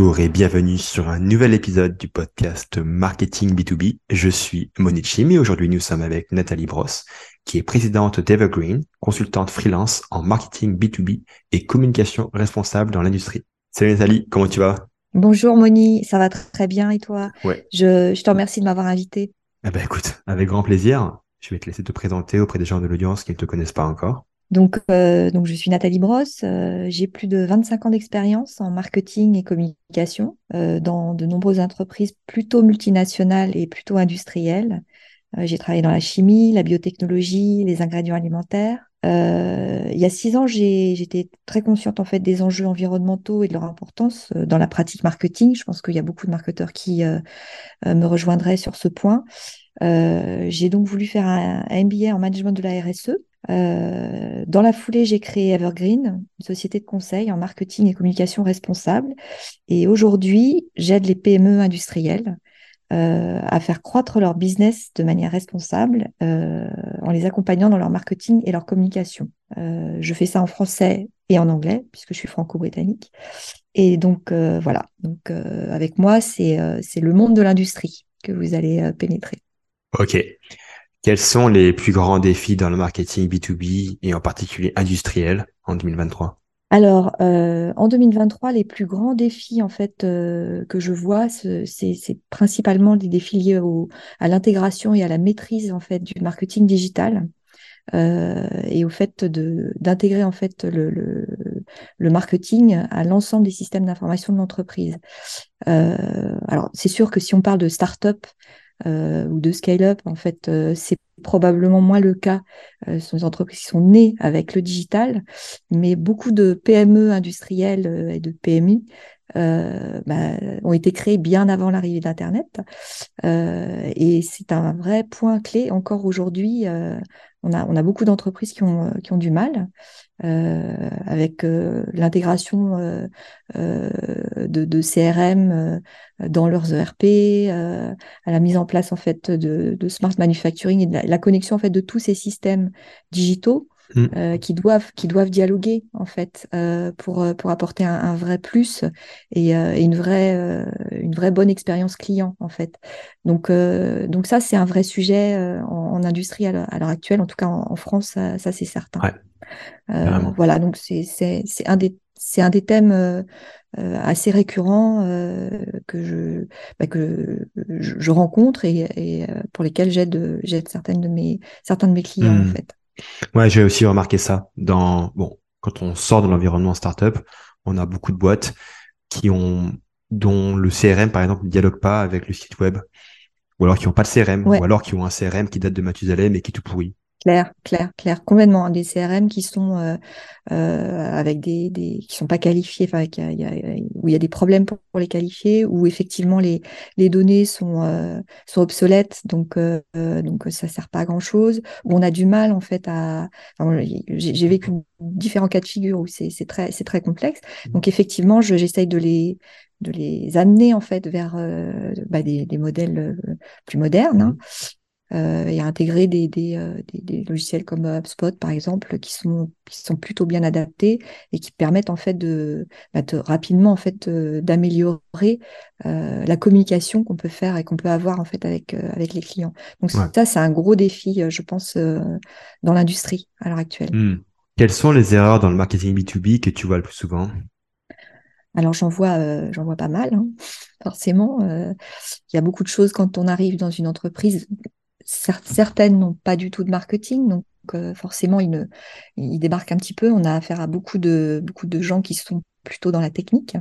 Bonjour et bienvenue sur un nouvel épisode du podcast Marketing B2B. Je suis Monichim et aujourd'hui nous sommes avec Nathalie Bross, qui est présidente d'Evergreen, consultante freelance en marketing B2B et communication responsable dans l'industrie. Salut Nathalie, comment tu vas? Bonjour Moni, ça va très bien et toi? Ouais. Je, je te remercie de m'avoir invité. Eh ben écoute, avec grand plaisir. Je vais te laisser te présenter auprès des gens de l'audience qui ne te connaissent pas encore. Donc, euh, donc je suis Nathalie Brosse, euh, j'ai plus de 25 ans d'expérience en marketing et communication euh, dans de nombreuses entreprises plutôt multinationales et plutôt industrielles. Euh, j'ai travaillé dans la chimie, la biotechnologie, les ingrédients alimentaires. Il y a six ans, j'étais très consciente en fait des enjeux environnementaux et de leur importance dans la pratique marketing. Je pense qu'il y a beaucoup de marketeurs qui me rejoindraient sur ce point. j'ai donc voulu faire un MBA en management de la RSE euh, dans la foulée, j'ai créé Evergreen, une société de conseil en marketing et communication responsable. Et aujourd'hui, j'aide les PME industrielles euh, à faire croître leur business de manière responsable euh, en les accompagnant dans leur marketing et leur communication. Je fais ça en français et en anglais, puisque je suis franco-britannique. Et donc, voilà. Donc, avec moi, c'est le monde de l'industrie que vous allez pénétrer. Ok. Quels sont les plus grands défis dans le marketing B2B et en particulier industriel en 2023 alors, euh, en 2023, les plus grands défis en fait euh, que je vois, c'est principalement des défis liés à l'intégration et à la maîtrise en fait du marketing digital euh, et au fait d'intégrer en fait le, marketing à l'ensemble des systèmes d'information de l'entreprise. Alors, c'est sûr que si on parle de start-up, ou de scale-up, en fait, euh, c'est probablement moins le cas. Euh, ce sont des entreprises qui sont nées avec le digital, mais beaucoup de PME industrielles et de PMI euh, bah, ont été créées bien avant l'arrivée d'Internet. Euh, et c'est un vrai point clé encore aujourd'hui. Euh, on, a, on a beaucoup d'entreprises qui ont, qui ont du mal avec l'intégration de, de, CRM dans leurs ERP, à la mise en place en fait de, de smart manufacturing et de la, la, connexion en fait de tous ces systèmes digitaux Mm. Euh, qui doivent qui doivent dialoguer en fait euh, pour euh, pour apporter un, un vrai plus et, et une vraie une vraie bonne expérience client en fait. Donc donc ça c'est un vrai sujet en, en, industrie à l'heure actuelle, en tout cas en, en France ça, ça c'est certain. Ouais, voilà donc c'est un des c'est un des thèmes assez récurrents que je bah, que je, je, rencontre et, et pour lesquels j'aide j'aide certaines de mes certains de mes clients en mm. fait. Ouais, j'ai aussi remarqué ça. Dans bon, quand on sort de l'environnement startup, on a beaucoup de boîtes qui ont dont le CRM par exemple ne dialogue pas avec le site web, ou alors qui n'ont pas de CRM, ou alors qui ont un CRM qui date de Mathusalem et qui est tout pourri. Claire, clair, clair, complètement. Des CRM qui sont euh, euh, avec des, des qui sont pas qualifiés, enfin il y a, où il y a des problèmes pour, les qualifier, où effectivement les les données sont euh, sont obsolètes, donc euh, donc ça sert pas à grand chose. Où on a du mal en fait à. Enfin, j'ai vécu différents cas de figure où c'est c'est très c'est très complexe. Mmh. Donc effectivement, j'essaye de les de les amener en fait vers euh, bah, des, des, modèles plus modernes. Hein, mmh euh, et à intégrer des, des, euh, des, des, logiciels comme HubSpot, par exemple, qui sont, qui sont plutôt bien adaptés et qui permettent en fait de, bah, de rapidement en fait euh, d'améliorer euh, la communication qu'on peut faire et qu'on peut avoir en fait avec, euh, avec les clients. Donc ouais. ça, c'est un gros défi, je pense, dans l'industrie à l'heure actuelle. Mmh. Quelles sont les erreurs dans le marketing B2B que tu vois le plus souvent? Alors j'en vois, euh, j'en vois pas mal, hein, forcément. Il y a beaucoup de choses quand on arrive dans une entreprise certaines n'ont pas du tout de marketing, donc euh, forcément ils, ne, ils débarquent un petit peu. On a affaire à beaucoup de, beaucoup de gens qui sont plutôt dans la technique.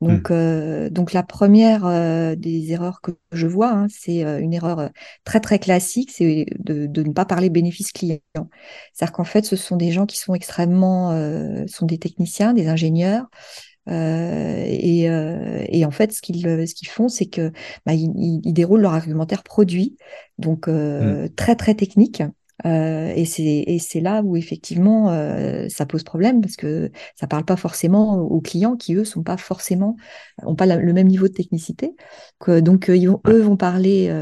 Donc, mmh. euh, donc la première euh, des erreurs que je vois, hein, c'est une erreur très très classique, c'est de, de, ne pas parler bénéfice client. C'est-à-dire qu'en fait, ce sont des gens qui sont extrêmement, sont des techniciens, des ingénieurs, euh, et, euh, et, en fait, ce qu'ils ce qu'ils font, c'est que bah, ils, ils, déroulent leur argumentaire produit, donc euh, mmh. très très technique. Euh, et c'est là où effectivement euh, ça pose problème parce que ça parle pas forcément aux clients qui eux sont pas forcément ont pas la, le même niveau de technicité. Que, donc ils vont, eux vont parler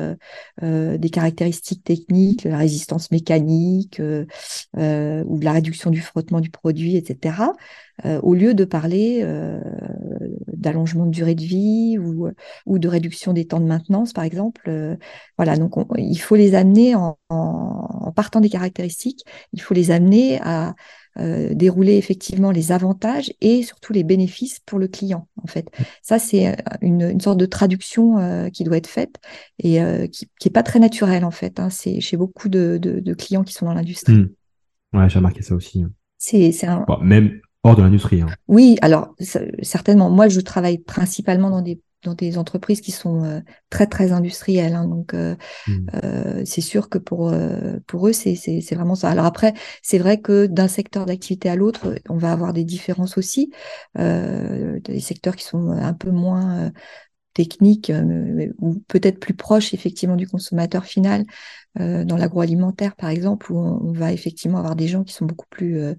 des caractéristiques techniques, la résistance mécanique ou de la réduction du frottement du produit, etc. Euh, au lieu de parler euh, d'allongement de durée de vie ou, ou de réduction des temps de maintenance, par exemple. voilà, donc il faut les amener en, en, partant des caractéristiques, il faut les amener à euh, dérouler effectivement les avantages et surtout les bénéfices pour le client. En fait, ça c'est euh, une, une, sorte de traduction euh, qui doit être faite et qui, qui est pas très naturelle en fait. Hein. C'est chez beaucoup de, de, de, clients qui sont dans l'industrie. Mmh. Ouais, j'ai remarqué ça aussi. Hein. C'est un... bon, même hors de l'industrie. Hein. Oui, alors certainement. Moi, je travaille principalement dans des dans des entreprises qui sont euh, très très industrielles. Hein, donc euh, mmh. euh, c'est sûr que pour pour eux c'est c'est vraiment ça. Alors après c'est vrai que d'un secteur d'activité à l'autre on va avoir des différences aussi. des secteurs qui sont un peu moins techniques ou peut-être plus proches effectivement du consommateur final dans l'agroalimentaire par exemple où on, va effectivement avoir des gens qui sont beaucoup plus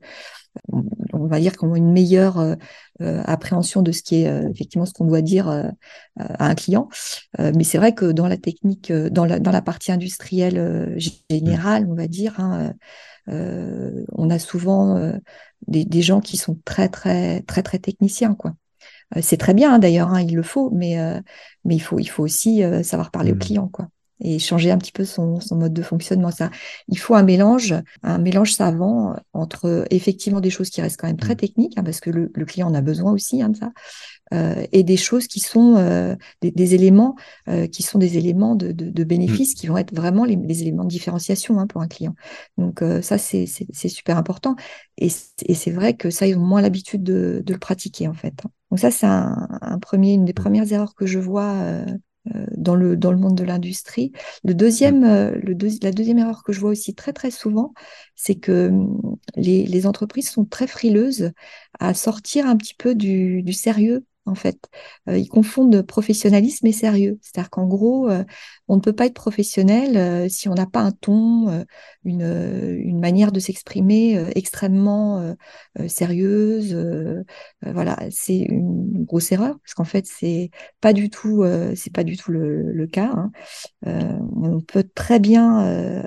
on va dire qu'on a une meilleure euh, euh, appréhension de ce qui est euh, effectivement ce qu'on doit dire à un client. mais c'est vrai que dans la technique, dans la, dans la partie industrielle générale, on va dire, hein, on a souvent des, des, gens qui sont très très très très techniciens, quoi. C'est très bien hein, d'ailleurs, hein, il le faut, mais mais il faut il faut aussi savoir parler au mmh. client, quoi et changer un petit peu son, son, mode de fonctionnement. Ça, il faut un mélange, un mélange savant entre effectivement des choses qui restent quand même très mmh. techniques, hein, parce que le, le, client en a besoin aussi hein, de ça, euh, et des choses qui sont euh, des, des, éléments euh, qui sont des éléments de, de, de bénéfice, mmh. qui vont être vraiment les, les éléments de différenciation hein, pour un client. Donc ça, c'est super important. Et, et c'est vrai que ça, ils ont moins l'habitude de, de, le pratiquer en fait. Donc ça, c'est un, un, premier, une des mmh. premières erreurs que je vois dans le, dans le monde de l'industrie. Le deuxième, mm. euh, le la deuxième erreur que je vois aussi très très souvent, c'est que les, les, entreprises sont très frileuses à sortir un petit peu du, du sérieux en fait. Euh, ils confondent professionnalisme et sérieux. C'est-à-dire qu'en gros, euh, on ne peut pas être professionnel euh, si on n'a pas un ton, une, manière de s'exprimer extrêmement sérieuse. voilà, c'est une grosse erreur parce qu'en fait, c'est pas du tout, pas du tout le, cas. Hein. on peut très bien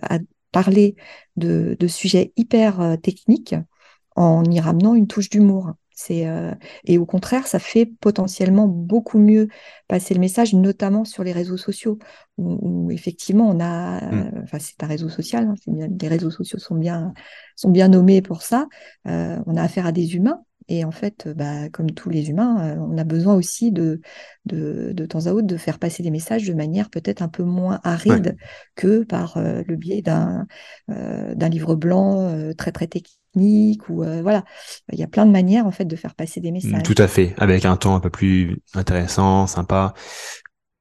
parler de sujets hyper techniques en y ramenant une touche d'humour. C'est euh, et au contraire, ça fait potentiellement beaucoup mieux passer le message, notamment sur les réseaux sociaux, où, effectivement on a, mmh. enfin c'est un réseau social, hein, les réseaux sociaux sont bien sont bien nommés pour ça. Euh, on a affaire à des humains. Et en fait, bah, comme tous les humains, euh, on a besoin aussi de, de, de, temps à autre de faire passer des messages de manière peut-être un peu moins aride que par le biais d'un d'un livre blanc très très technique ou euh, voilà. Il y a plein de manières en fait de faire passer des messages. Tout à fait, avec un ton un peu plus intéressant, sympa,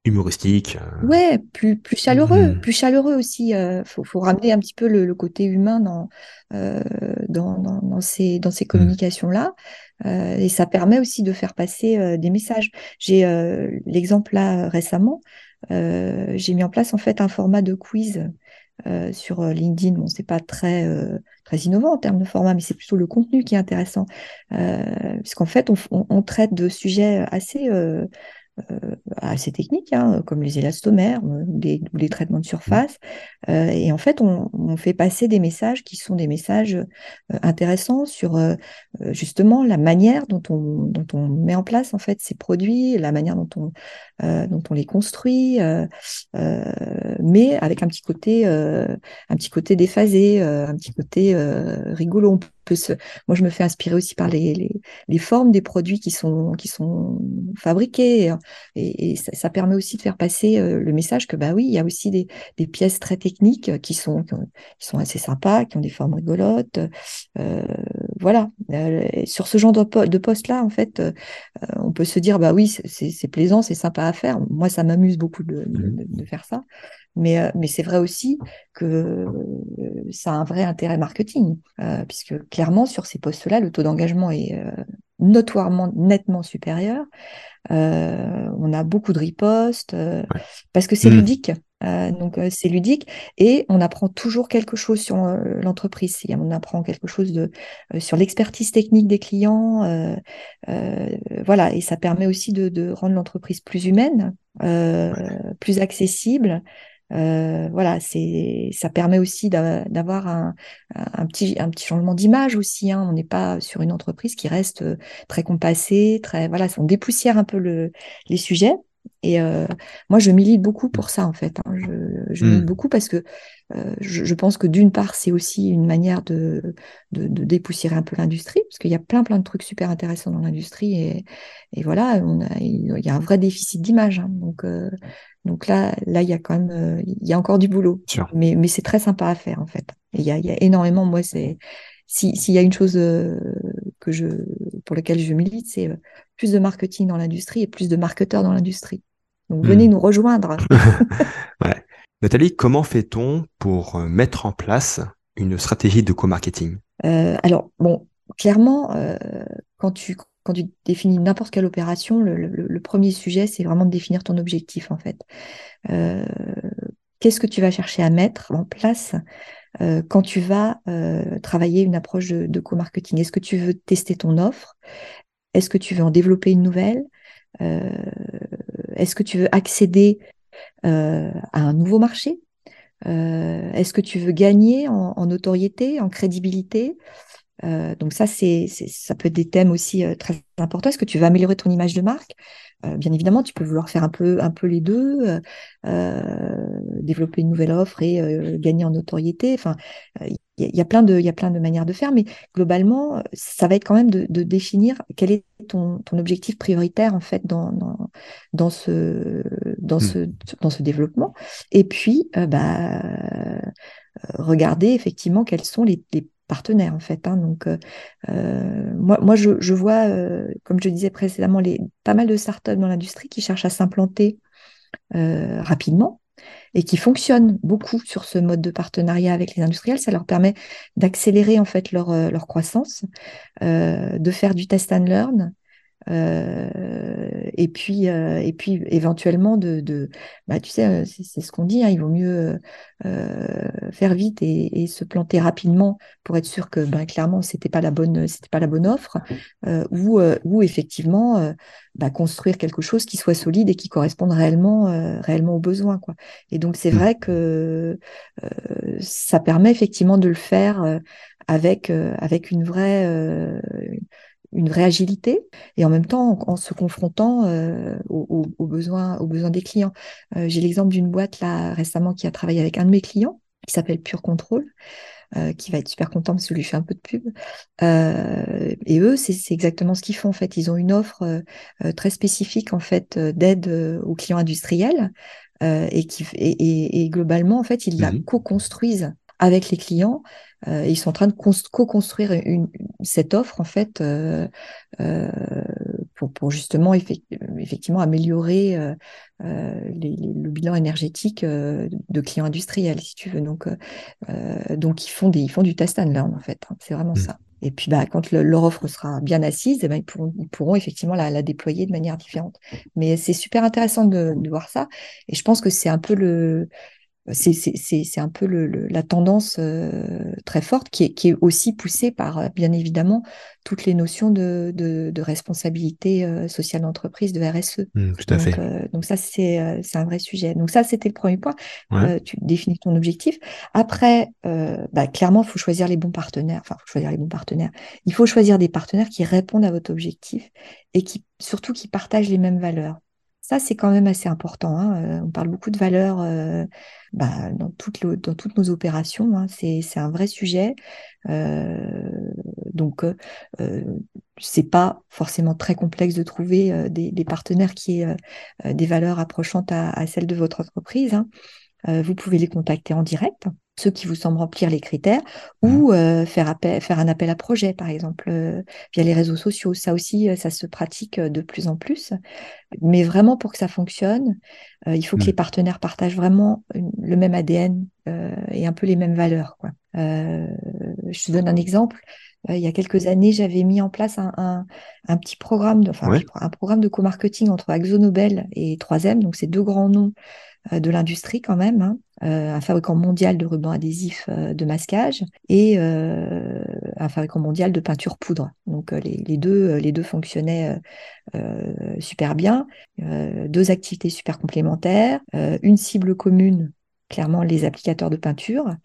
humoristique. Euh. Ouais, plus plus chaleureux, mm. plus chaleureux aussi. Il euh, faut, faut, ramener un petit peu le, côté humain dans, dans, dans, dans, ces dans ces mm. communications là. et ça permet aussi de faire passer des messages. J'ai l'exemple là récemment. j'ai mis en place en fait un format de quiz euh, sur euh, LinkedIn. Bon, c'est pas très euh, très innovant en termes de format, mais c'est plutôt le contenu qui est intéressant, puisqu'en fait, on, traite de sujets assez euh, assez techniques, hein, comme les élastomères ou les, traitements de surface. Euh, et en fait, on, fait passer des messages qui sont des messages euh, intéressants sur justement la manière dont on, met en place en fait ces produits, la manière dont on, les construit, mais avec un petit côté, déphasé, un petit côté rigolo. Moi, je me fais inspirer aussi par les, les, formes des produits qui sont, qui sont fabriqués. Et, ça, permet aussi de faire passer euh, le message que, bah oui, il y a aussi des, des pièces très techniques qui sont, qui, sont assez sympas, qui ont des formes rigolotes. Euh, voilà. Euh, sur ce genre de, de poste-là, en fait, on peut se dire, bah oui, c'est plaisant, c'est sympa à faire. Moi, ça m'amuse beaucoup de, de, de, faire ça. Mais, euh, mais c'est vrai aussi que euh, ça a un vrai intérêt marketing, euh, puisque clairement, sur ces postes-là, le taux d'engagement est notoirement, nettement supérieur. on a beaucoup de ripostes, parce que c'est mmh. ludique. donc c'est ludique et on apprend toujours quelque chose sur l'entreprise. On apprend quelque chose de sur l'expertise technique des clients, voilà. Et ça permet aussi de, de rendre l'entreprise plus humaine, plus accessible, voilà, c'est, ça permet aussi d'avoir un, petit, un petit changement d'image aussi. Hein. On n'est pas sur une entreprise qui reste très compassée, très, voilà, on dépoussière un peu le, les sujets. Et euh, moi, je milite beaucoup pour ça, en fait. Hein. Je, je milite hmm. beaucoup parce que euh, je, je, pense que d'une part, c'est aussi une manière de, de, de dépoussiérer un peu l'industrie, parce qu'il y a plein, plein de trucs super intéressants dans l'industrie. Et, et, voilà, on a, il y a un vrai déficit d'image. Hein. Donc, euh, donc là, là, il y a quand même, il y a encore du boulot. Mais, mais c'est très sympa à faire, en fait. Et il y a, il y a énormément, moi, c'est s'il y a une chose euh, que je, pour laquelle je milite, c'est euh, plus de marketing dans l'industrie et plus de marketeurs dans l'industrie. Donc venez hmm. nous rejoindre. ouais. Nathalie, comment fait-on pour euh, mettre en place une stratégie de co-marketing? Alors, bon, clairement, quand, tu, quand tu définis n'importe quelle opération, le, le premier sujet, c'est vraiment de définir ton objectif, en fait. Qu'est-ce que tu vas chercher à mettre en place? Euh, quand tu vas euh, travailler une approche de, co-marketing Est-ce que tu veux tester ton offre? Est-ce que tu veux en développer une nouvelle? Euh, Est-ce que tu veux accéder à un nouveau marché? Est-ce que tu veux gagner en, en notoriété, en crédibilité? Donc ça, c'est, ça peut être des thèmes aussi très importants. Est-ce que tu veux améliorer ton image de marque? euh, bien évidemment, tu peux vouloir faire un peu, un peu les deux, euh, euh développer une nouvelle offre et euh, gagner en notoriété. Enfin, il y, a plein de, il y a plein de manières de faire, mais globalement, ça va être quand même de, de définir quel est ton, ton, objectif prioritaire en fait dans, dans, dans ce, dans mmh. ce, dans ce développement. Et puis, bah, regarder effectivement quels sont les, les partenaires en fait. Hein. Donc euh, euh, moi, moi je, vois, euh, comme je disais précédemment, les, pas mal de startups dans l'industrie qui cherchent à s'implanter rapidement et qui fonctionnent beaucoup sur ce mode de partenariat avec les industriels. Ça leur permet d'accélérer en fait leur, croissance, de faire du test and learn, et puis euh, et puis éventuellement de, de bah tu sais euh, c'est ce qu'on dit hein, il vaut mieux faire vite et, se planter rapidement pour être sûr que ben clairement c'était pas la bonne c'était pas la bonne offre ou ou effectivement bah, construire quelque chose qui soit solide et qui corresponde réellement réellement aux besoins quoi et donc c'est mmh. vrai que ça permet effectivement de le faire avec avec une vraie une vraie agilité et en même temps en, se confrontant euh, aux, besoins, aux besoins des clients. Euh, j'ai l'exemple d'une boîte là récemment qui a travaillé avec un de mes clients qui s'appelle Pure Control. Euh, qui va être super content parce que je lui fais un peu de pub. et eux, c'est exactement ce qu'ils font en fait. Ils ont une offre très spécifique en fait d'aide aux clients industriels et qui et, et, globalement en fait ils la mmh co-construisent avec les clients. Euh, ils sont en train de co-construire une, cette offre en fait euh, euh, pour, pour, justement effectivement améliorer euh, euh, les, le bilan énergétique de clients industriels, si tu veux. Donc, donc ils font des, ils font du test and learn en fait. Hein. c'est vraiment mmh. ça. Et puis, bah, quand leur offre sera bien assise, eh ben, ils, pourront, ils pourront effectivement la, la, déployer de manière différente. Mais c'est super intéressant de, de, voir ça. Et je pense que c'est un peu le, c'est un peu le, la tendance euh, très forte qui est, qui est, aussi poussée par, euh, bien évidemment, toutes les notions de, de, de responsabilité euh, sociale d'entreprise, de RSE. Mmh, tout à donc, fait. donc ça, c'est un vrai sujet. Donc ça, c'était le premier point. tu définis ton objectif. Après, bah, clairement, il faut choisir les bons partenaires. Enfin, faut choisir les bons partenaires. Il faut choisir des partenaires qui répondent à votre objectif et qui, surtout, qui partagent les mêmes valeurs. Ça, c'est quand même assez important. Hein. On parle beaucoup de valeurs bah, dans, toutes nos opérations. Hein. C'est un vrai sujet. Euh, donc, euh, c'est pas forcément très complexe de trouver euh, des, partenaires qui aient euh, des valeurs approchantes à, celles de votre entreprise. Hein. Euh, vous pouvez les contacter en direct ceux qui vous semblent remplir les critères, ou mmh. euh, faire, appel, faire un appel à projet, par exemple, euh, via les réseaux sociaux. Ça aussi, euh, ça se pratique de plus en plus. Mais vraiment, pour que ça fonctionne, il faut que les mmh. partenaires partagent vraiment le même ADN et un peu les mêmes valeurs. Quoi. je te donne un exemple. Il y a quelques années, j'avais mis en place un, un, petit programme, de, enfin, un programme de co-marketing entre AxoNobel et 3M, donc c'est deux grands noms de l'industrie quand même, hein, euh, un fabricant mondial de rubans adhésifs euh, de masquage et euh, un fabricant mondial de peinture poudre. Donc les, les, deux, les deux fonctionnaient super bien, deux activités super complémentaires, une cible commune clairement les applicateurs de peinture.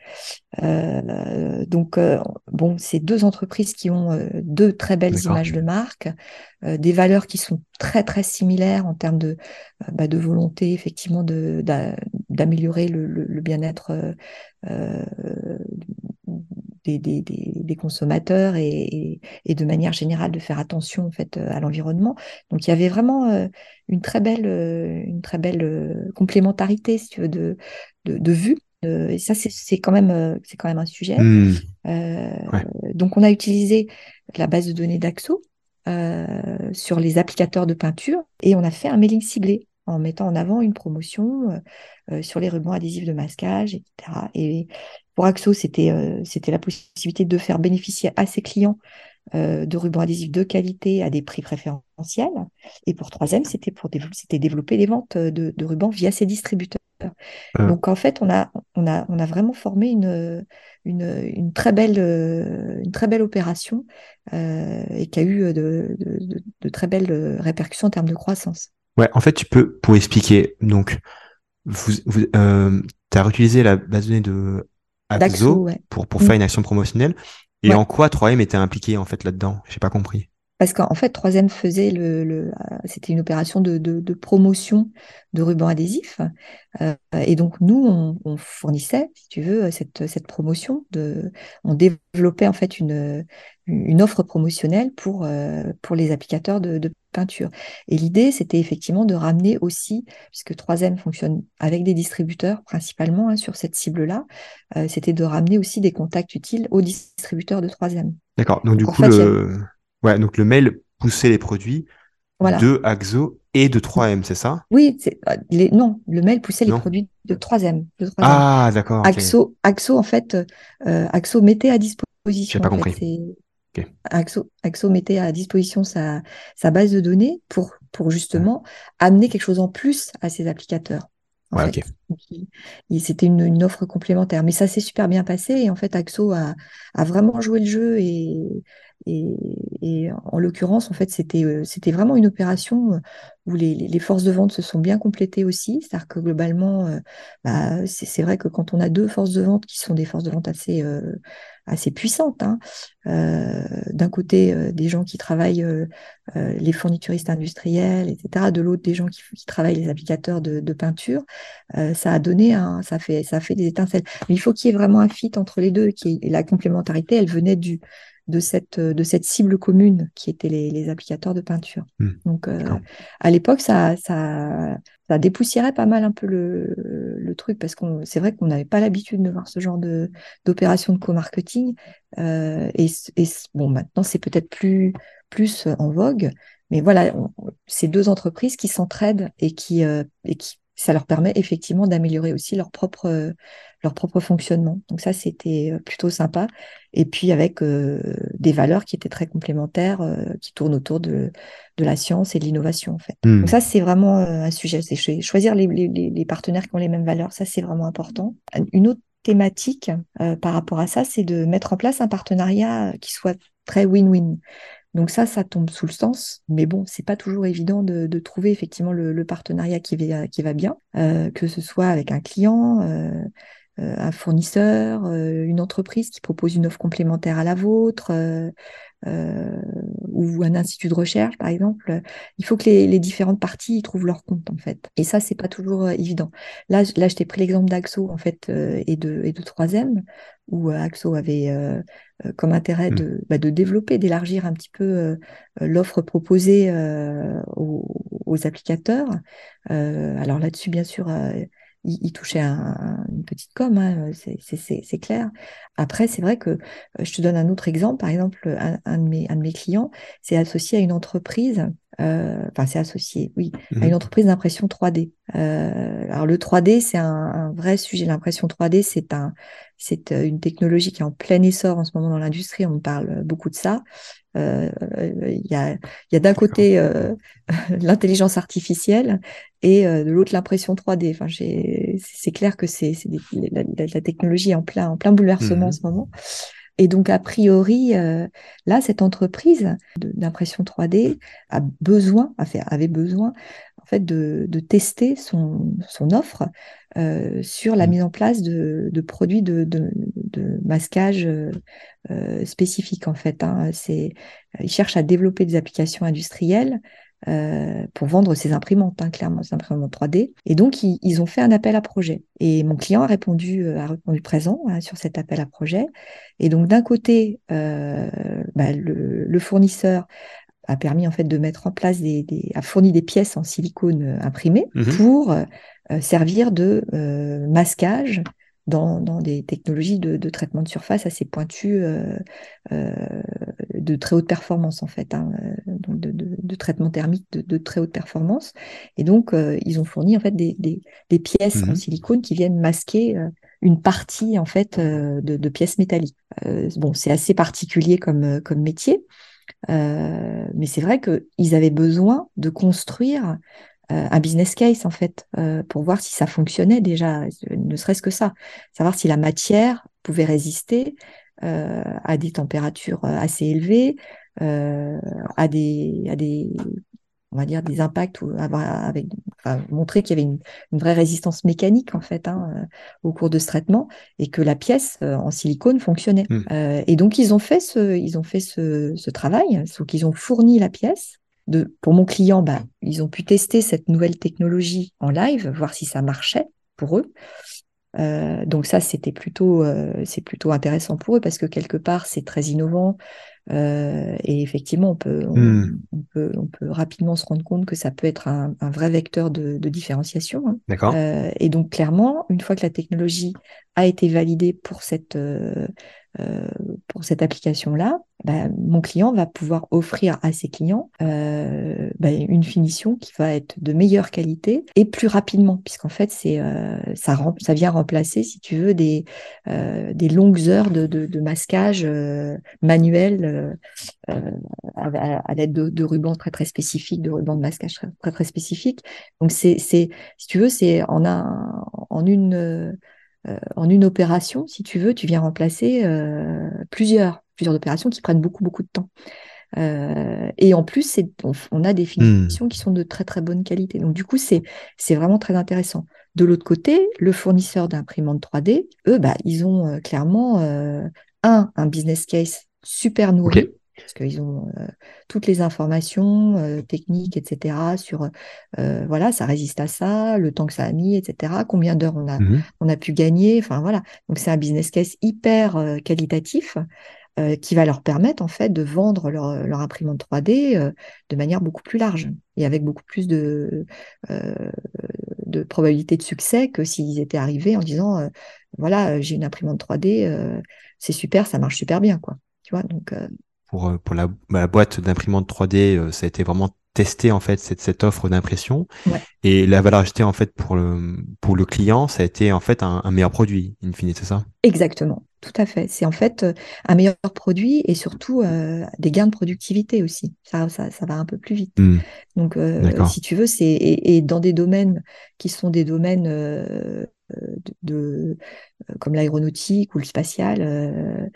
Euh, donc, euh, bon, c'est deux entreprises qui ont euh, deux très belles images de marque, des valeurs qui sont très très similaires en termes de, bah, de volonté effectivement de d'améliorer le, le, bien-être des, des, des, consommateurs et, et, de manière générale de faire attention en fait à l'environnement. Donc il y avait vraiment une très belle une très belle complémentarité si tu veux de de, de vue. Euh, et ça, c'est quand même, euh, c'est quand même un sujet. Euh, donc, on a utilisé la base de données d'Axo sur les applicateurs de peinture et on a fait un mailing ciblé en mettant en avant une promotion sur les rubans adhésifs de masquage, etc. Et pour Axo, c'était c'était la possibilité de faire bénéficier à ses clients de rubans adhésifs de qualité à des prix préférentiels. Et pour troisième, c'était pour développer les ventes de, de, rubans via ses distributeurs. Euh. Donc en fait, on a, on a, on a vraiment formé une, une, une très, belle, une très belle opération euh, et qui a eu de, de, de, très belles répercussions en termes de croissance. Ouais, en fait, tu peux, pour expliquer, donc, vous, vous euh, tu as réutilisé la base de données de Axo pour, pour faire mm. une action promotionnelle. Et en quoi 3M était impliqué en fait là-dedans? J'ai pas compris. Parce qu'en fait, Troisième faisait le, le c'était une opération de, de, de, promotion de rubans adhésifs. Euh, et donc, nous, on, on, fournissait, si tu veux, cette, cette promotion. De, on développait en fait une, une offre promotionnelle pour, euh, pour les applicateurs de, de peinture. Et l'idée, c'était effectivement de ramener aussi, puisque Troisième fonctionne avec des distributeurs principalement hein, sur cette cible-là, euh, c'était de ramener aussi des contacts utiles aux distributeurs de Troisième. D'accord. Donc, du coup, le... Ouais, donc le mail poussait les produits de Axo et de 3M, c'est ça? Oui, euh, les, non, le mail poussait les produits de 3M. Ah, d'accord. Axo, Axo, en fait, euh, Axo mettait à disposition. J'ai pas compris. Axo, Axo mettait à disposition sa, sa base de données pour, pour justement amener quelque chose en plus à ses applicateurs. Ouais, C'était une, une, offre complémentaire. Mais ça s'est super bien passé et en fait, Axo a, a vraiment joué le jeu et, et, en l'occurrence, en fait, c'était euh, c'était vraiment une opération euh, où les, forces de vente se sont bien complétées aussi. C'est-à-dire que globalement, euh, bah, c'est vrai que quand on a deux forces de vente qui sont des forces de vente assez assez puissantes, hein, d'un côté des gens qui travaillent les fournituristes industriels, etc. De l'autre des gens qui, travaillent les applicateurs de, peinture, ça a donné un, ça fait ça fait des étincelles. Mais il faut qu'il y ait vraiment un fit entre les deux, qui la complémentarité, elle venait du de cette, de cette cible commune qui étaient les, les applicateurs de peinture. Hmm. Donc, euh, à l'époque, ça, ça, ça dépoussiérait pas mal un peu le, le truc parce qu'on c'est vrai qu'on n'avait pas l'habitude de voir ce genre de d'opération de co-marketing. Euh, et, et, bon, maintenant, c'est peut-être plus, plus en vogue. Mais voilà, ces deux entreprises qui s'entraident et qui, euh, et qui ça leur permet effectivement d'améliorer aussi leur propre leur propre fonctionnement. Donc ça, c'était euh, plutôt sympa. Et puis avec euh, des valeurs qui étaient très complémentaires, euh, qui tournent autour de, de la science et de l'innovation, en fait. Donc hmm. ça, c'est vraiment un sujet. C'est choisir les, les, les, partenaires qui ont les mêmes valeurs. Ça, c'est vraiment important. Une autre thématique par rapport à ça, c'est de mettre en place un partenariat qui soit très win-win. Donc ça, ça tombe sous le sens, mais bon, c'est pas toujours évident de, trouver effectivement le, partenariat qui va, qui va bien, euh, que ce soit avec un client, euh, euh, un fournisseur, une entreprise qui propose une offre complémentaire à la vôtre, ou un institut de recherche, par exemple. Il faut que les, les, différentes parties trouvent leur compte, en fait. Et ça, c'est pas toujours évident. Là, là, je t'ai pris l'exemple d'Axo, en fait, et de et de 3M, où Axo avait comme intérêt mmh. de, bah, de développer, d'élargir un petit peu l'offre proposée aux, aux, applicateurs. alors là-dessus, bien sûr il, touchait un, une petite com, hein, c'est clair. Après, c'est vrai que euh, je te donne un autre exemple. Par exemple, un, de, mes, un de mes clients s'est associé à une entreprise, euh, enfin, c'est associé, oui, à une mmh entreprise d'impression 3D. Euh, alors, le 3D, c'est un, un, vrai sujet. L'impression 3D, c'est un, c'est euh, une technologie qui est en plein essor en ce moment dans l'industrie. On parle beaucoup de ça. Euh, il y a, y a d'un côté euh, l'intelligence artificielle et euh, de l'autre l'impression 3D. Enfin, c'est clair que c'est la, la, technologie est en plein, en plein bouleversement en mmh ce moment. Et donc, a priori, euh, là, cette entreprise d'impression 3D a besoin, avait besoin, en fait, de, tester son, son offre euh, sur la mmh. mise en place de, produits de, de, masquage euh, spécifiques, en fait. Hein. C'est, ils cherchent à développer des applications industrielles euh, pour vendre ses imprimantes, hein, clairement, ses imprimantes 3D. Et donc, ils, ont fait un appel à projet. Et mon client a répondu, euh, a répondu présent hein, sur cet appel à projet. Et donc, d'un côté, euh, bah, le, fournisseur a permis en fait de mettre en place des, a fourni des pièces en silicone imprimées mmh pour servir de masquage dans, des technologies de, traitement de surface assez pointues, euh, euh, de très haute performance en fait, hein, euh, donc de, traitement thermique de, très haute performance. Et donc, ils ont fourni en fait des, pièces en mmh silicone qui viennent masquer une partie en fait de, pièces métalliques. bon, c'est assez particulier comme, comme métier, mais c'est vrai qu'ils avaient besoin de construire euh, un business case en fait euh, pour voir si ça fonctionnait déjà, ne serait-ce que ça, savoir si la matière pouvait résister euh, à des températures assez élevées, à des à des on va dire des impacts ou avec enfin, montrer qu'il y avait une, vraie résistance mécanique en fait hein, au cours de ce traitement et que la pièce en silicone fonctionnait. Mmh. et donc ils ont fait ce ils ont fait ce, ce travail, donc ils ont fourni la pièce pour mon client, bah, ils ont pu tester cette nouvelle technologie en live, voir si ça marchait pour eux. Euh, donc ça, c'était plutôt, euh, c'est plutôt intéressant pour eux parce que quelque part, c'est très innovant euh, et effectivement, on peut, hmm. on, peut, on peut rapidement se rendre compte que ça peut être un, vrai vecteur de, différenciation. Hein. D'accord. et donc clairement, une fois que la technologie a été validée pour cette euh, pour cette application-là, bah, mon client va pouvoir offrir à ses clients euh, bah, une finition qui va être de meilleure qualité et plus rapidement, puisqu'en fait, c'est euh, ça, ça vient remplacer, si tu veux, des, des longues heures de, de, masquage manuel à, l'aide de, de, rubans très très spécifiques, de rubans de masquage très très, spécifiques. Donc c'est, si tu veux, c'est en, un, en une euh, en une opération, si tu veux, tu viens remplacer euh, plusieurs, plusieurs opérations qui prennent beaucoup, beaucoup de temps. Euh, et en plus, on, a des hmm. finitions qui sont de très très bonne qualité. Donc du coup, c'est vraiment très intéressant. De l'autre côté, le fournisseur d'imprimantes 3D, eux, bah, ils ont clairement un un business case super nourri parce qu'ils ont euh, toutes les informations euh, techniques, etc. sur euh, voilà, ça résiste à ça, le temps que ça a mis, etc. Combien d'heures on a mmh on a pu gagner. Enfin voilà, donc c'est un business case hyper qualitatif qui va leur permettre en fait de vendre leur, leur imprimante 3D de manière beaucoup plus large et avec beaucoup plus de de probabilité de succès que s'ils étaient arrivés en disant voilà j'ai une imprimante 3D c'est super ça marche super bien quoi. Tu vois donc pour, euh, pour la, la boîte d'imprimante 3D, euh, ça a été vraiment testé en fait cette, cette offre d'impression. Et la valeur ajoutée en fait pour le pour le client ça a été en fait un, meilleur produit in fine c'est ça? Exactement tout à fait c'est en fait un meilleur produit et surtout des gains de productivité aussi ça, ça, ça va un peu plus vite mmh. donc si tu veux c'est et, dans des domaines qui sont des domaines de, comme l'aéronautique ou le spatial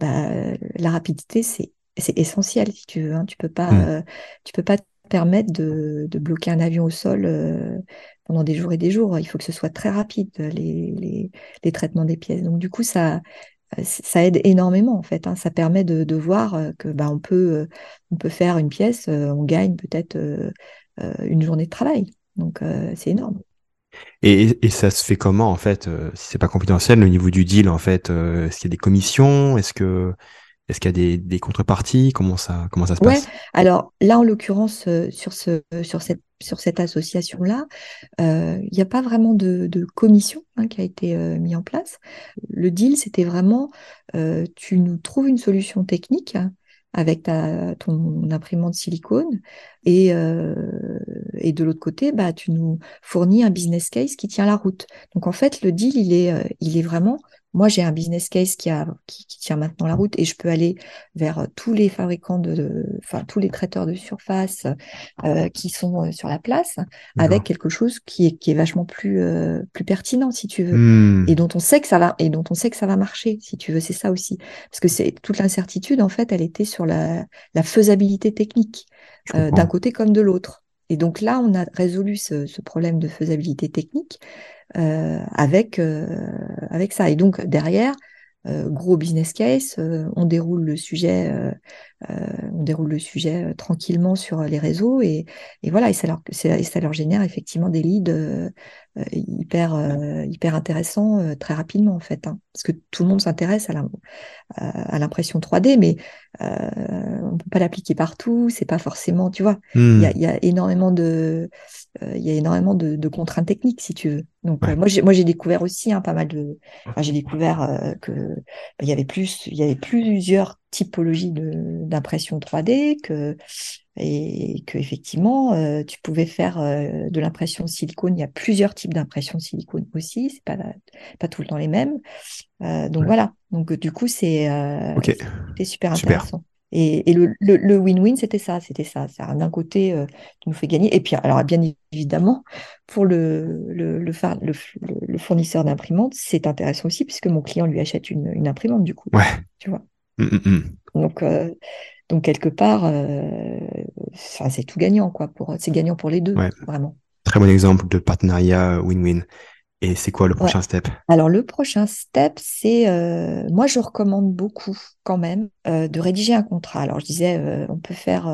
bah, la rapidité, c'est essentiel si tu veux. Hein. Tu peux pas, mmh. tu peux pas te permettre de, bloquer un avion au sol pendant des jours et des jours. Il faut que ce soit très rapide les, les, traitements des pièces. Donc du coup, ça, ça aide énormément en fait. Hein. Ça permet de, voir euh, que bah, on peut, on peut faire une pièce, on gagne peut-être une journée de travail. Donc c'est énorme. Et, et, ça se fait comment en fait, euh, si c'est pas confidentiel, au niveau du deal en fait, euh, est-ce qu'il y a des commissions, est-ce que est-ce qu'il y a des, des, contreparties, comment ça comment ça se passe? Alors là en l'occurrence euh, sur ce sur cette sur cette association là, il n'y a pas vraiment de, commission hein, qui a été mis en place. Le deal c'était vraiment tu nous trouves une solution technique avec ta, ton imprimante silicone. Et, euh, et de l'autre côté, bah, tu nous fournis un business case qui tient la route. Donc en fait, le deal, il est, euh, il est vraiment moi j'ai un business case qui, a, qui, tient maintenant la route et je peux aller vers tous les fabricants de, enfin tous les traiteurs de surface euh, qui sont euh, sur la place avec quelque chose qui est, qui est vachement plus, euh, plus pertinent si tu veux Hmm. et dont on sait que ça va et dont on sait que ça va marcher si tu veux c'est ça aussi. Parce que c'est toute l'incertitude en fait elle était sur la, la faisabilité technique euh, d'un côté comme de l'autre. Et donc là on a résolu ce, ce problème de faisabilité technique euh, avec, euh, avec ça. Et donc derrière, euh, gros business case, euh, on déroule le sujet, euh, euh, on déroule le sujet euh, tranquillement sur les réseaux et, et voilà, et ça, leur, et ça leur génère effectivement des leads euh, euh, hyper, euh, hyper intéressants euh, très rapidement en fait, hein. parce que tout le monde s'intéresse à l'impression 3D, mais euh, on peut pas l'appliquer partout, c'est pas forcément, tu vois, il Hmm. y a, y a énormément de, euh, il y a énormément de, de contraintes techniques, si tu veux. Donc, Ouais. euh, moi, j'ai, découvert aussi hein, pas mal de. Enfin, j'ai découvert euh, que bah, il y avait plus, il y avait plusieurs typologies de, d'impression 3D, que et que effectivement, euh, tu pouvais faire euh, de l'impression silicone. Il y a plusieurs types d'impression silicone aussi. C'est pas pas tout le temps les mêmes. Euh, donc Ouais. voilà. Donc du coup, c'est super intéressant. Et, et le, win-win, c'était ça, c'était ça. Ça, D'un côté, euh, tu nous fais gagner. Et puis, alors, bien évidemment, pour le, le, le, le, fournisseur d'imprimante, c'est intéressant aussi, puisque mon client lui achète une, une imprimante, du coup. Ouais. Tu vois? Hmm, hmm, hmm. Donc, euh, donc quelque part, euh, c'est tout gagnant, quoi. Pour, c'est gagnant pour les deux, Ouais. vraiment. Très bon exemple de partenariat win-win. Et c'est quoi le Ouais. prochain step? Alors, le prochain step, c'est, euh, moi, je recommande beaucoup quand même de rédiger un contrat. Alors, je disais, on peut faire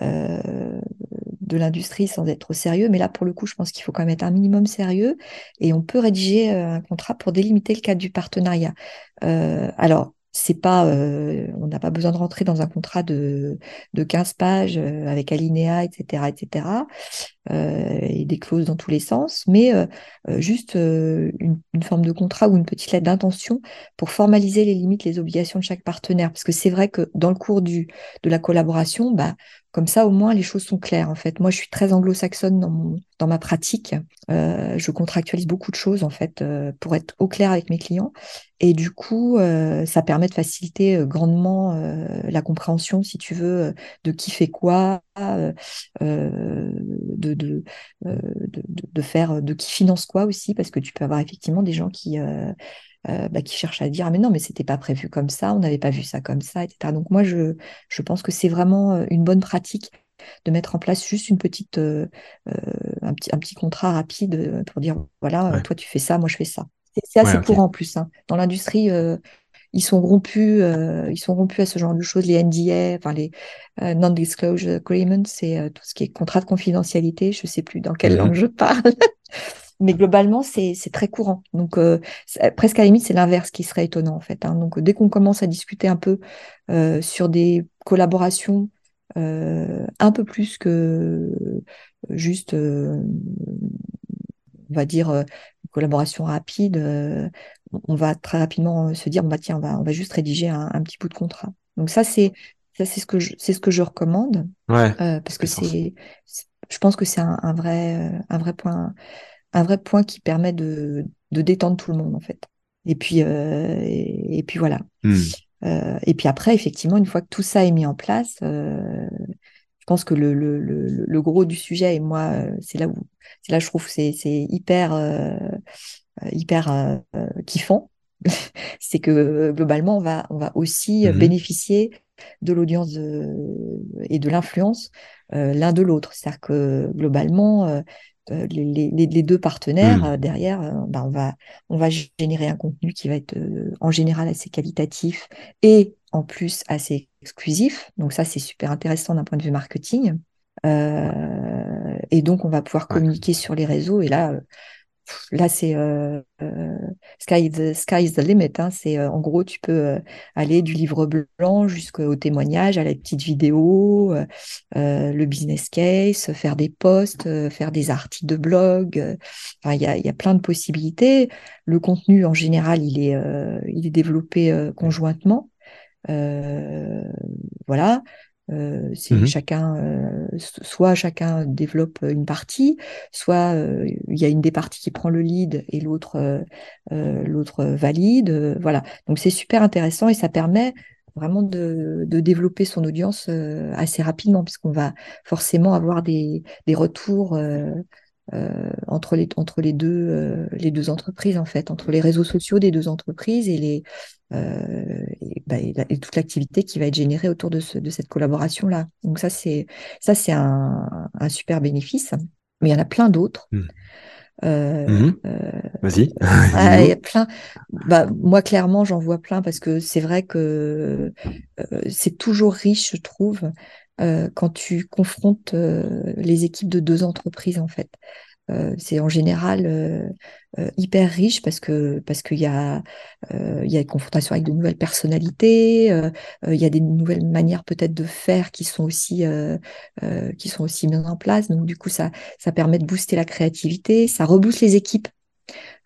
de l'industrie sans être trop sérieux, mais là, pour le coup, je pense qu'il faut quand même être un minimum sérieux et on peut rédiger un contrat pour délimiter le cadre du partenariat. Alors, c'est pas, euh, on n'a pas besoin de rentrer dans un contrat de, de 15 pages euh, avec alinéa, etc., etc euh, et des clauses dans tous les sens, mais euh, juste une, une forme de contrat ou une petite lettre d'intention pour formaliser les limites, les obligations de chaque partenaire. Parce que c'est vrai que dans le cours du, de la collaboration, bah, comme ça, au moins, les choses sont claires. En fait, moi, je suis très anglo-saxonne dans, dans ma pratique. Euh, je contractualise beaucoup de choses, en fait, euh, pour être au clair avec mes clients. Et du coup, euh, ça permet de faciliter grandement la compréhension, si tu veux, de qui fait quoi, de, de- de faire, de qui finance quoi aussi, parce que tu peux avoir effectivement des gens qui, euh, bah, qui cherchent à dire, ah mais non, mais c'était pas prévu comme ça, on n'avait pas vu ça comme ça, etc. Donc moi, je, je pense que c'est vraiment euh, une bonne pratique de mettre en place juste une petite, euh, euh, un petit, un petit contrat rapide euh, pour dire, voilà, Ouais. toi tu fais ça, moi je fais ça. C'est assez Ouais, courant en plus. hein. Dans l'industrie, euh, ils sont rompus, euh, ils sont rompus à ce genre de choses, les NDA, enfin les euh, non-disclosure agreements, c'est euh, tout ce qui est contrat de confidentialité. Je sais plus dans quelle langue je parle, mais globalement c'est très courant. Donc euh, c'est- presque à la limite c'est l'inverse qui serait étonnant en fait. hein. Donc dès qu'on commence à discuter un peu euh, sur des collaborations euh, un peu plus que juste, euh, on va dire, euh, une collaboration rapide, euh, on- va très rapidement euh, se dire, bah, tiens, on va, on va juste rédiger un, un petit bout de contrat. Donc ça, c'est ça, c'est ce que je, c'est ce que je recommande, Ouais, euh, parce que c'est, je pense que c'est un, un vrai, euh, un vrai point, un vrai point qui permet de, de détendre tout le monde, en fait. Et puis, euh, et, et puis voilà. Hmm. Euh, et puis après, effectivement, une fois que tout ça est mis en place, euh, je pense que le, le, le, le gros du sujet, et moi, euh, c'est là où c'est là je trouve c'est c'est hyper euh, hyper kiffant, c'est que globalement, on va on va aussi Mhm. bénéficier de l'audience et de l'influence euh, l'un de l'autre. C'est-à-dire que globalement, les, les- les deux partenaires Hmm. euh, derrière, euh, ben, on va on va générer un contenu qui va être euh, en général assez qualitatif et en plus assez exclusif. Donc ça, c'est super intéressant d'un point de vue marketing. Euh, et donc, on va pouvoir Ouais. communiquer sur les réseaux. Et là, euh, là, c'est euh, euh, sky, the, is the limit. hein. C'est euh, en gros, tu peux euh, aller du livre blanc jusqu'au témoignage, à la petite vidéo, euh, le business case, faire des posts, faire des articles de blog. Enfin, il y a, y a plein de possibilités. Le contenu, en général, il est, il est développé conjointement. Euh, c'est mmh chacun, soit chacun développe une partie, soit il y a une des parties qui prend le lead et l'autre l'autre valide. voilà. Donc c'est super intéressant et ça permet vraiment de, de développer son audience assez rapidement puisqu'on va forcément avoir des, des retours euh, entre, les, entre les, deux, euh, les deux entreprises, en fait, entre les réseaux sociaux des deux entreprises et, les, euh, bah, et, toute l'activité qui va être générée autour de, ce, de cette collaboration-là. Donc ça, c'est ça c'est un, un, super bénéfice, mais il y en a plein d'autres. Mmh. Mmh. Vas-y. Ah, il y a plein. Bah, moi, clairement, j'en vois plein parce que c'est vrai que c'est toujours riche, je trouve, euh, quand tu confrontes euh, les équipes de deux entreprises en fait. Euh, c'est en général hyper riche parce que parce qu'il y a il y a une confrontation avec de nouvelles personnalités, il y a des nouvelles manières peut-être de faire qui sont aussi qui sont aussi mises en place. Donc du coup ça ça permet de booster la créativité, ça rebooste les équipes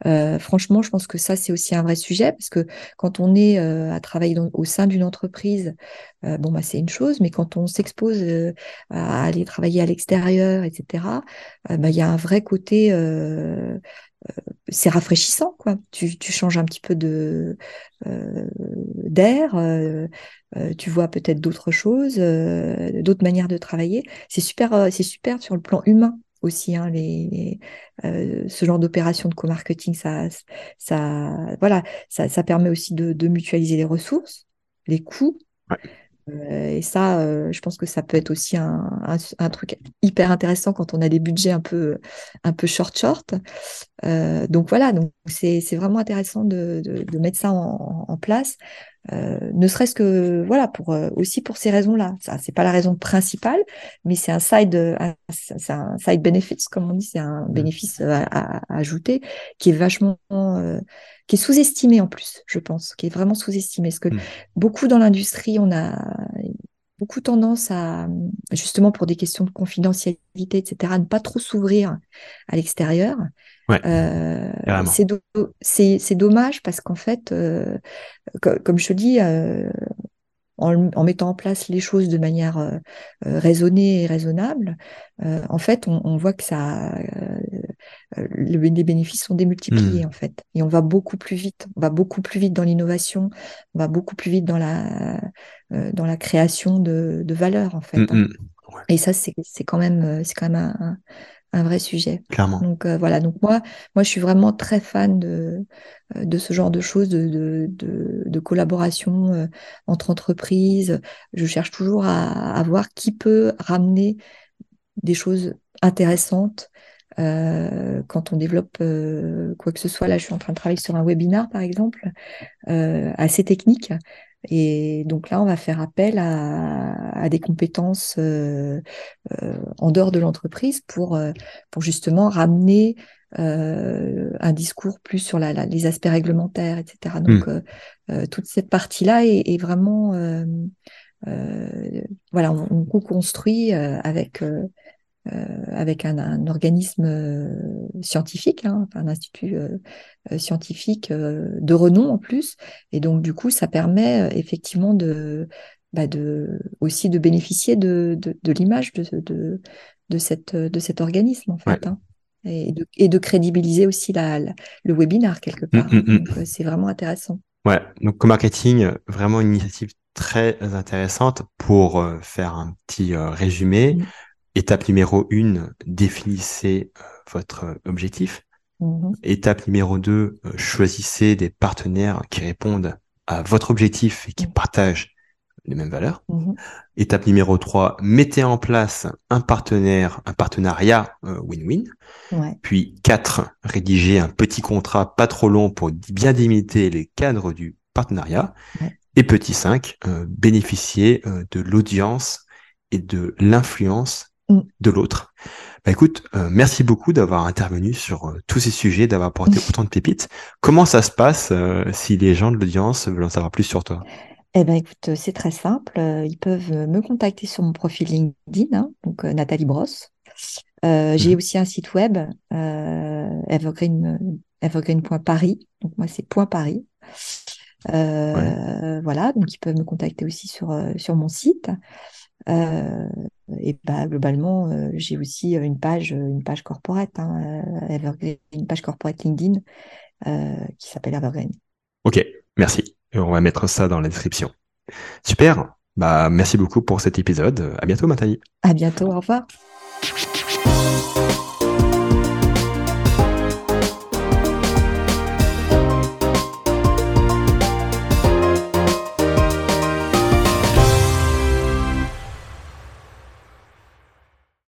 euh, franchement, je pense que ça, c'est aussi un vrai sujet parce que quand on est euh, à travailler au sein d'une entreprise, euh, bon, bah, c'est une chose, mais quand on s'expose à aller travailler à l'extérieur, etc., bah, il y a un vrai côté, c'est rafraîchissant, quoi. Tu, changes un petit peu d'air, tu vois peut-être d'autres choses, d'autres manières de travailler. C'est super, c'est super sur le plan humain aussi hein, les, euh, ce genre d'opération de co-marketing ça ça voilà ça, ça permet aussi de, de, mutualiser les ressources les coûts. Euh, et ça euh, je pense que ça peut être aussi un, un, un, truc hyper intéressant quand on a des budgets un peu un peu short short. Donc voilà donc c'est vraiment intéressant de, de, de, mettre ça en, en place euh, ne serait-ce que voilà pour euh, aussi pour ces raisons-là. Ça c'est pas la raison principale, mais c'est un side c'est un side benefits comme on dit, c'est un mmh. bénéfice à, à, ajouter qui est vachement euh, qui est sous-estimé en plus, je pense, qui est vraiment sous-estimé. Parce que mmh. beaucoup dans l'industrie, on a beaucoup tendance à, justement pour des questions de confidentialité, etc., à ne pas trop s'ouvrir à l'extérieur. Ouais, euh, c'est dommage parce qu'en fait, euh, comme je te dis, euh, en, en, mettant en place les choses de manière raisonnée et raisonnable, en fait, on, on, voit que ça, euh, les bénéfices sont démultipliés mmh. en fait, et on va beaucoup plus vite. On va beaucoup plus vite dans l'innovation, on va beaucoup plus vite dans la dans la création de, de valeur en fait. Mmh, mmh. Et ça, c'est quand même c'est quand même un, un vrai sujet. Clairement. Donc euh, voilà, donc moi, moi je suis vraiment très fan de, euh, de ce genre de choses, de, de, de, collaboration euh, entre entreprises. Je cherche toujours à, à, voir qui peut ramener des choses intéressantes euh, quand on développe quoi que ce soit. Là, je suis en train de travailler sur un webinar, par exemple, assez technique. Et donc là, on va faire appel à, des compétences euh, euh, en dehors de l'entreprise pour, euh, pour justement ramener un discours plus sur la, les aspects réglementaires, etc. Donc mmh. toute cette partie-là est, vraiment, voilà, on, on co-construit avec euh, avec un, un organisme euh, scientifique, hein, un institut euh, scientifique de renom en plus. Et donc, du coup, ça permet effectivement de, bah de, aussi de bénéficier de, de, de l'image de, de, de, cette, de cet organisme, en fait. Hein, et, de, et de crédibiliser aussi la, le webinar quelque mmh, part. Mmh, mmh. Donc, c'est vraiment intéressant. Ouais, donc co-marketing, vraiment une initiative très intéressante pour faire un petit résumé. Étape numéro une, définissez euh, votre objectif. Mm-hmm. Étape numéro deux, euh, choisissez des partenaires qui répondent à votre objectif et qui mm. partagent les mêmes valeurs. Mm-hmm. Étape numéro 3, mettez en place un partenaire, un partenariat euh, win-win. Puis 4, rédigez un petit contrat pas trop long pour bien délimiter les cadres du partenariat. Et petit 5, bénéficier de l'audience et de l'influence Mm. de l'autre. Bah écoute, euh, merci beaucoup d'avoir intervenu sur euh, tous ces sujets, d'avoir apporté autant de pépites. Comment ça se passe euh, si les gens de l'audience veulent en savoir plus sur toi? Eh ben écoute, c'est très simple. Ils peuvent me contacter sur mon profil LinkedIn, hein, donc Nathalie Brosse. J'ai mhm. aussi un site web, evergreen, evergreen.paris. Donc moi c'est point Paris. Voilà, donc ils peuvent me contacter aussi sur sur mon site. Et bah, globalement, j'ai aussi une page, une page corporate, hein, une page corporate LinkedIn qui s'appelle Evergreen. Ok, merci. Et on va mettre ça dans la description. Super. Bah, merci beaucoup pour cet épisode. À bientôt, Nathalie. À bientôt. Au revoir.